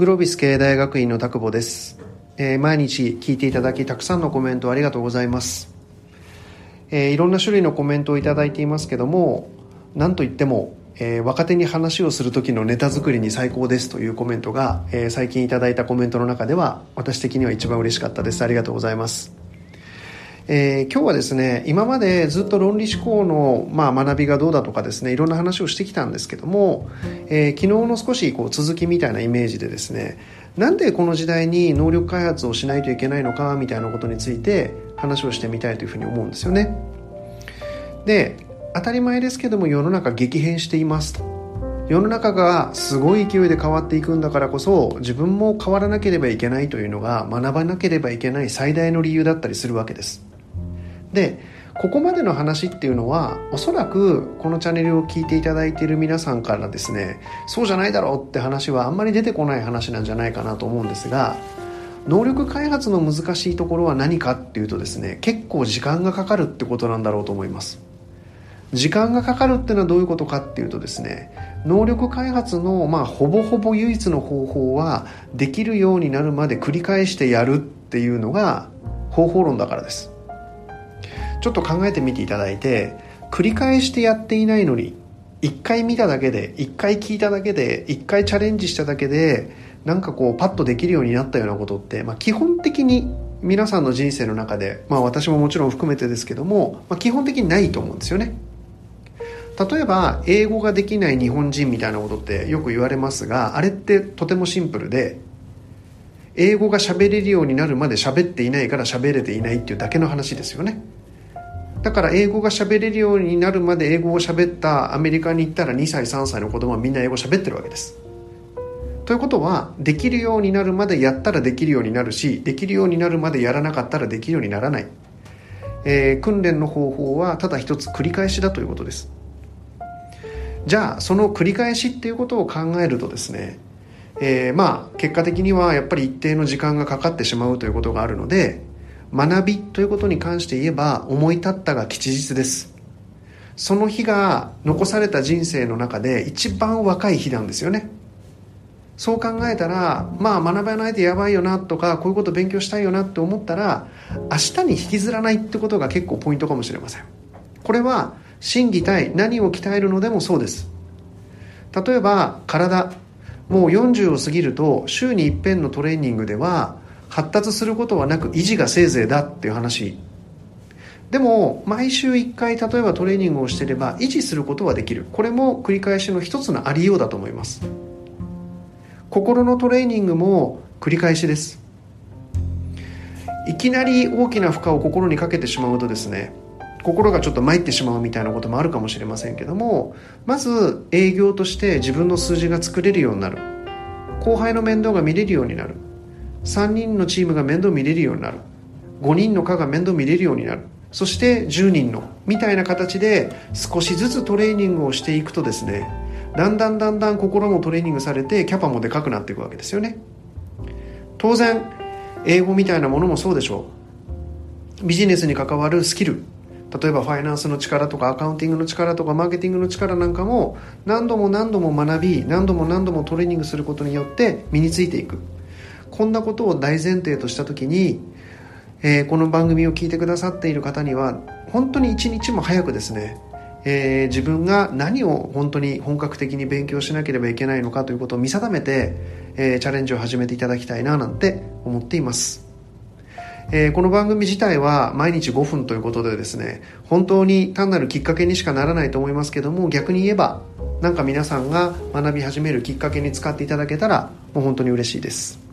グロービス経営大学院の田久保です、えー、毎日聞いていただきたくさんのコメントありがとうございます、えー、いろんな種類のコメントをいただいていますけども何といっても、えー、若手に話をする時のネタ作りに最高ですというコメントが、え最近いただいたコメントの中では私的には一番嬉しかったです。ありがとうございます。えー、今日はですね今までずっと論理思考の、まあ、学びがどうだとかですねいろんな話をしてきたんですけども、えー、昨日の少しこう続きみたいなイメージでですねなんでこの時代に能力開発をしないといけないのかみたいなことについて話をしてみたいというふうに思うんですよね。で当たり前ですけども世の中激変していますと。世の中がすごい勢いで変わっていくんだからこそ自分も変わらなければいけないというのが学ばなければいけない最大の理由だったりするわけです。でここまでの話っていうのはおそらくこのチャンネルを聞いていただいている皆さんからですねそうじゃないだろうって話はあんまり出てこない話なんじゃないかなと思うんですが能力開発の難しいところは何かっていうとですね結構時間がかかるってことなんだろうと思います。時間がかかるっていうのはどういうことかっていうとですね能力開発のまあほぼほぼ唯一の方法はできるようになるまで繰り返してやるっていうのが方法論だからです。ちょっと考えてみていただいて繰り返してやっていないのに1回見ただけで1回聞いただけで1回チャレンジしただけでなんかこうパッとできるようになったようなことって、まあ、基本的に皆さんの人生の中で、まあ、私ももちろん含めてですけども、まあ、基本的にないと思うんですよね。例えば英語ができない日本人みたいなことってよく言われますがあれってとてもシンプルで英語が喋れるようになるまで喋っていないから喋れていないっていうだけの話ですよね。だから英語が喋れるようになるまで英語を喋ったアメリカに行ったら2歳3歳の子供はみんな英語喋ってるわけです。ということはできるようになるまでやったらできるようになるしできるようになるまでやらなかったらできるようにならない、えー、訓練の方法はただ一つ繰り返しだということです。じゃあその繰り返しっていうことを考えるとですね、えー、まあ結果的にはやっぱり一定の時間がかかってしまうということがあるので学びということに関して言えば思い立ったが吉日です。その日が残された人生の中で一番若い日なんですよね。そう考えたらまあ学ばないとやばいよなとかこういうこと勉強したいよなって思ったら明日に引きずらないってことが結構ポイントかもしれません。これは心技体何を鍛えるのでもそうです。例えば体。もう40を過ぎると週に一遍のトレーニングでは発達することはなく維持がせいぜいだっていう話。でも毎週1回例えばトレーニングをしてれば維持することはできる。これも繰り返しの一つのありようだと思います。心のトレーニングも繰り返しです。いきなり大きな負荷を心にかけてしまうとですね心がちょっと参ってしまうみたいなこともあるかもしれませんけどもまず営業として自分の数字が作れるようになる。後輩の面倒が見れるようになる。3人のチームが面倒見れるようになる。5人の課が面倒見れるようになる。そして10人のみたいな形で少しずつトレーニングをしていくとですねだんだんだんだん心もトレーニングされてキャパもでかくなっていくわけですよね。当然英語みたいなものもそうでしょう。ビジネスに関わるスキル。例えばファイナンスの力とかアカウンティングの力とかマーケティングの力なんかも何度も何度も学び何度も何度もトレーニングすることによって身についていく。こんなことを大前提とした時に、えー、この番組を聞いてくださっている方には本当に一日も早くですね、えー、自分が何を本当に本格的に勉強しなければいけないのかということを見定めて、えー、チャレンジを始めていただきたいななんて思っています。え、この番組自体は毎日5分ということでですね本当に単なるきっかけにしかならないと思いますけども逆に言えばなんか皆さんが学び始めるきっかけに使っていただけたらもう本当に嬉しいです